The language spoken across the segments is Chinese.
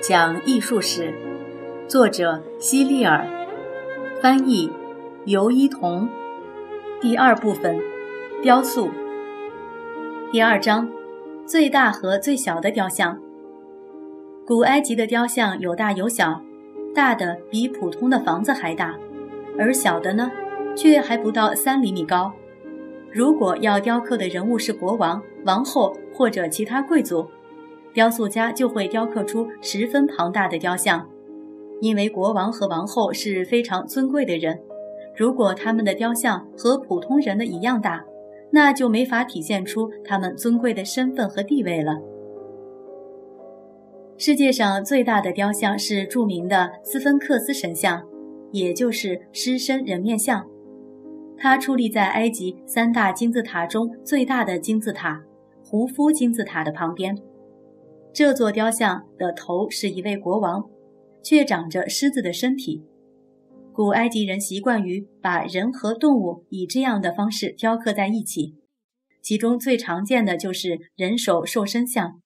讲艺术史，作者希利尔，翻译尤一彤。第二部分，雕塑。第二章，最大和最小的雕像。古埃及的雕像有大有小，大的比普通的房子还大，而小的呢，却还不到三厘米高。如果要雕刻的人物是国王、王后或者其他贵族。雕塑家就会雕刻出十分庞大的雕像，因为国王和王后是非常尊贵的人。如果他们的雕像和普通人的一样大，那就没法体现出他们尊贵的身份和地位了。世界上最大的雕像是著名的斯芬克斯神像，也就是狮身人面像。它矗立在埃及三大金字塔中最大的金字塔——胡夫金字塔的旁边。这座雕像的头是一位国王，却长着狮子的身体。古埃及人习惯于把人和动物以这样的方式雕刻在一起，其中最常见的就是人手兽身像。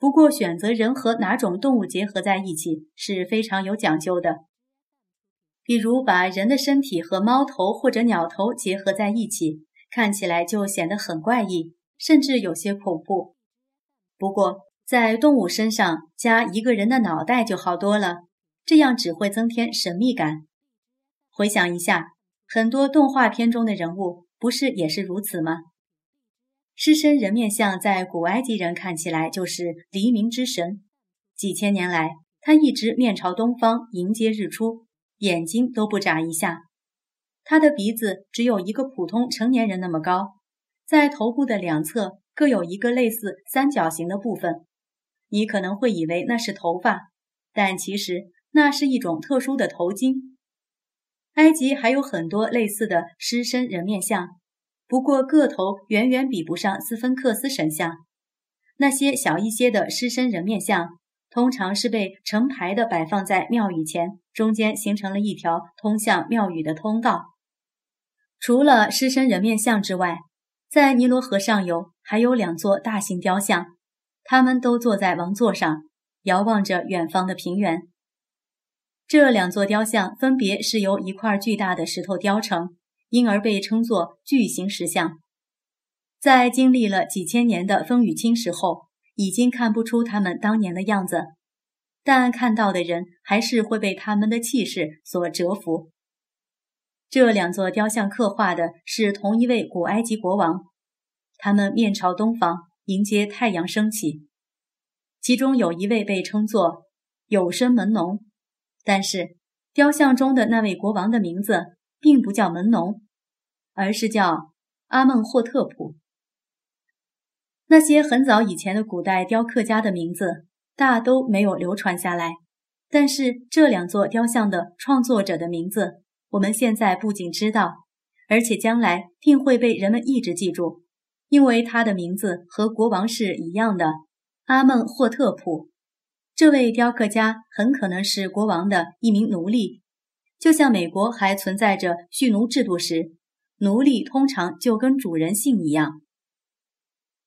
不过，选择人和哪种动物结合在一起是非常有讲究的。比如，把人的身体和猫头或者鸟头结合在一起，看起来就显得很怪异，甚至有些恐怖。不过，在动物身上加一个人的脑袋就好多了，这样只会增添神秘感。回想一下，很多动画片中的人物不是也是如此吗？狮身人面像在古埃及人看起来就是黎明之神，几千年来他一直面朝东方迎接日出，眼睛都不眨一下。他的鼻子只有一个普通成年人那么高，在头部的两侧各有一个类似三角形的部分。你可能会以为那是头发，但其实那是一种特殊的头巾。埃及还有很多类似的狮身人面像，不过个头远远比不上斯芬克斯神像。那些小一些的狮身人面像，通常是被成排的摆放在庙宇前，中间形成了一条通向庙宇的通道。除了狮身人面像之外，在尼罗河上游还有两座大型雕像。他们都坐在王座上，遥望着远方的平原。这两座雕像分别是由一块巨大的石头雕成，因而被称作巨型石像。在经历了几千年的风雨侵蚀后，已经看不出他们当年的样子，但看到的人还是会被他们的气势所折服。这两座雕像刻画的是同一位古埃及国王，他们面朝东方。迎接太阳升起，其中有一位被称作有声门农，但是雕像中的那位国王的名字并不叫门农，而是叫阿孟霍特普。那些很早以前的古代雕刻家的名字大都没有流传下来，但是这两座雕像的创作者的名字，我们现在不仅知道，而且将来定会被人们一直记住。因为他的名字和国王是一样的，阿孟霍特普。这位雕刻家很可能是国王的一名奴隶，就像美国还存在着蓄奴制度时，奴隶通常就跟主人姓一样。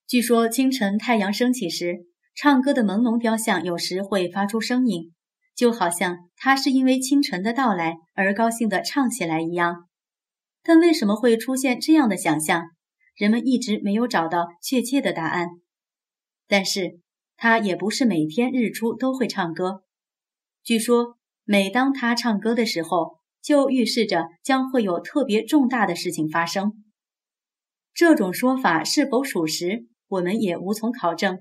据说清晨太阳升起时，唱歌的朦胧雕像有时会发出声音，就好像他是因为清晨的到来而高兴地唱起来一样。但为什么会出现这样的想象？人们一直没有找到确切的答案，但是他也不是每天日出都会唱歌。据说，每当他唱歌的时候，就预示着将会有特别重大的事情发生。这种说法是否属实，我们也无从考证。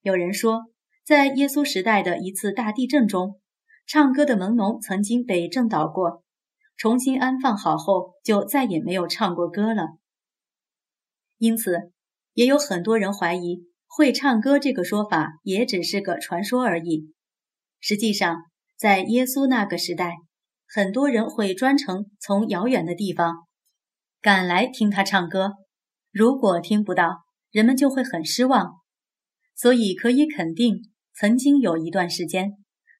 有人说，在耶稣时代的一次大地震中，唱歌的门农曾经被震倒过，重新安放好后，就再也没有唱过歌了。因此，也有很多人怀疑会唱歌这个说法也只是个传说而已。实际上，在耶稣那个时代，很多人会专程从遥远的地方赶来听他唱歌。如果听不到，人们就会很失望。所以可以肯定，曾经有一段时间，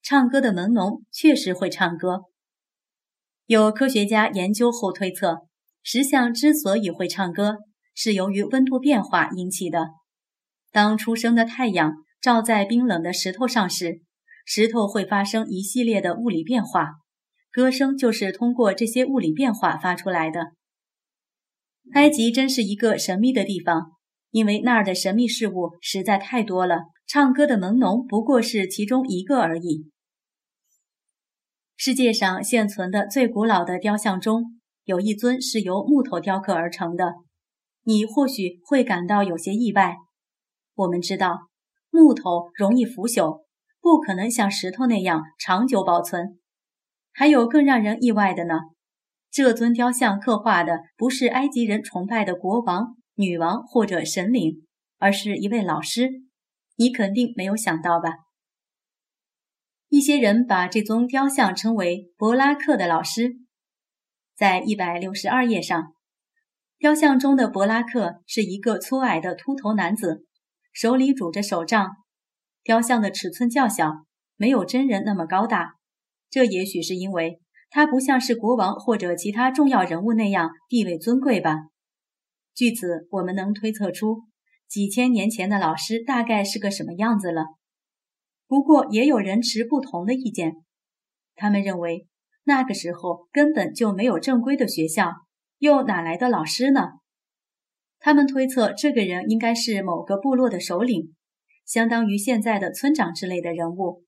唱歌的门农确实会唱歌。有科学家研究后推测，石像之所以会唱歌。是由于温度变化引起的。当初升的太阳照在冰冷的石头上时，石头会发生一系列的物理变化，歌声就是通过这些物理变化发出来的。埃及真是一个神秘的地方，因为那儿的神秘事物实在太多了。唱歌的门农不过是其中一个而已。世界上现存的最古老的雕像中，有一尊是由木头雕刻而成的。你或许会感到有些意外。我们知道，木头容易腐朽，不可能像石头那样长久保存。还有更让人意外的呢。这尊雕像刻画的不是埃及人崇拜的国王、女王或者神灵，而是一位老师。你肯定没有想到吧？一些人把这尊雕像称为柏拉克的老师。在一百六十二页上，雕像中的柏拉克是一个粗矮的秃头男子，手里拄着手杖。雕像的尺寸较小，没有真人那么高大。这也许是因为。他不像是国王或者其他重要人物那样地位尊贵吧？据此，我们能推测出几千年前的老师大概是个什么样子了。不过，也有人持不同的意见，他们认为那个时候根本就没有正规的学校，又哪来的老师呢？他们推测这个人应该是某个部落的首领，相当于现在的村长之类的人物。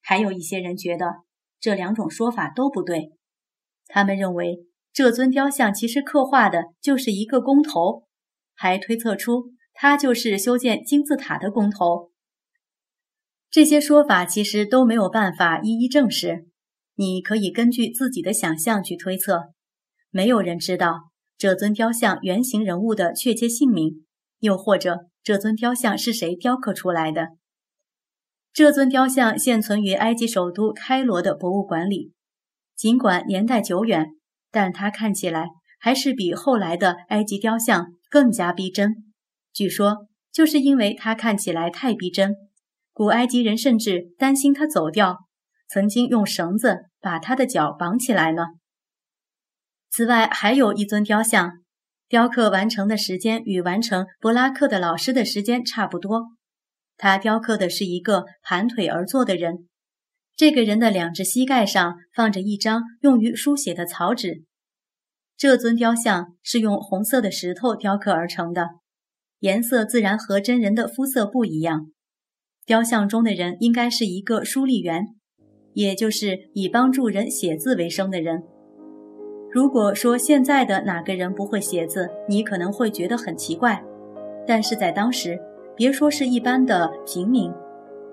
还有一些人觉得。这两种说法都不对。他们认为这尊雕像其实刻画的就是一个工头，还推测出他就是修建金字塔的工头。这些说法其实都没有办法一一证实。你可以根据自己的想象去推测。没有人知道这尊雕像原型人物的确切姓名，又或者这尊雕像是谁雕刻出来的。这尊雕像现存于埃及首都开罗的博物馆里，尽管年代久远，但它看起来还是比后来的埃及雕像更加逼真。据说，就是因为它看起来太逼真，古埃及人甚至担心它走掉，曾经用绳子把它的脚绑起来呢。此外，还有一尊雕像，雕刻完成的时间与完成柏拉克的老师的时间差不多。他雕刻的是一个盘腿而坐的人，这个人的两只膝盖上放着一张用于书写的草纸。这尊雕像是用红色的石头雕刻而成的，颜色自然和真人的肤色不一样。雕像中的人应该是一个书吏员，也就是以帮助人写字为生的人。如果说现在的哪个人不会写字，你可能会觉得很奇怪，但是在当时。别说是一般的平民，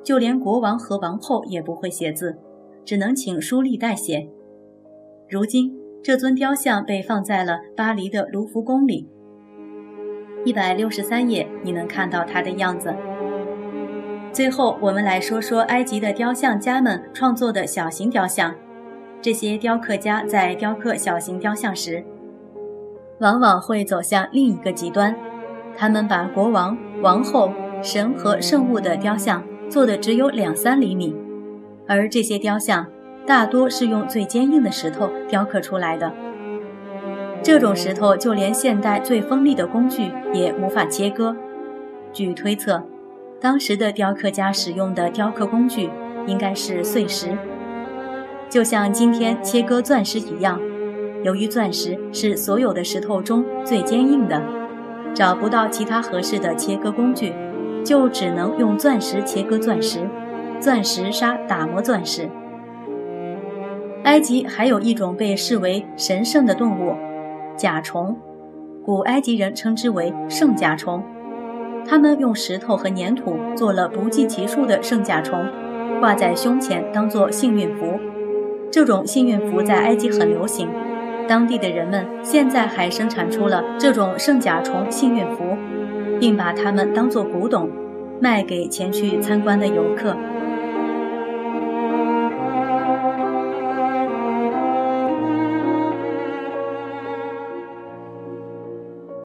就连国王和王后也不会写字，只能请书吏代写。如今，这尊雕像被放在了巴黎的卢浮宫里。一百六十三页，你能看到它的样子。最后，我们来说说埃及的雕像家们创作的小型雕像。这些雕刻家在雕刻小型雕像时，往往会走向另一个极端。他们把国王、王后、神和圣物的雕像做的只有两三厘米，而这些雕像大多是用最坚硬的石头雕刻出来的。这种石头就连现代最锋利的工具也无法切割。据推测，当时的雕刻家使用的雕刻工具应该是碎石，就像今天切割钻石一样。由于钻石是所有的石头中最坚硬的。找不到其他合适的切割工具，就只能用钻石切割钻石，钻石砂打磨钻石。埃及还有一种被视为神圣的动物——甲虫，古埃及人称之为圣甲虫。他们用石头和粘土做了不计其数的圣甲虫，挂在胸前当做幸运符。这种幸运符在埃及很流行。当地的人们现在还生产出了这种圣甲虫幸运符，并把它们当作古董卖给前去参观的游客。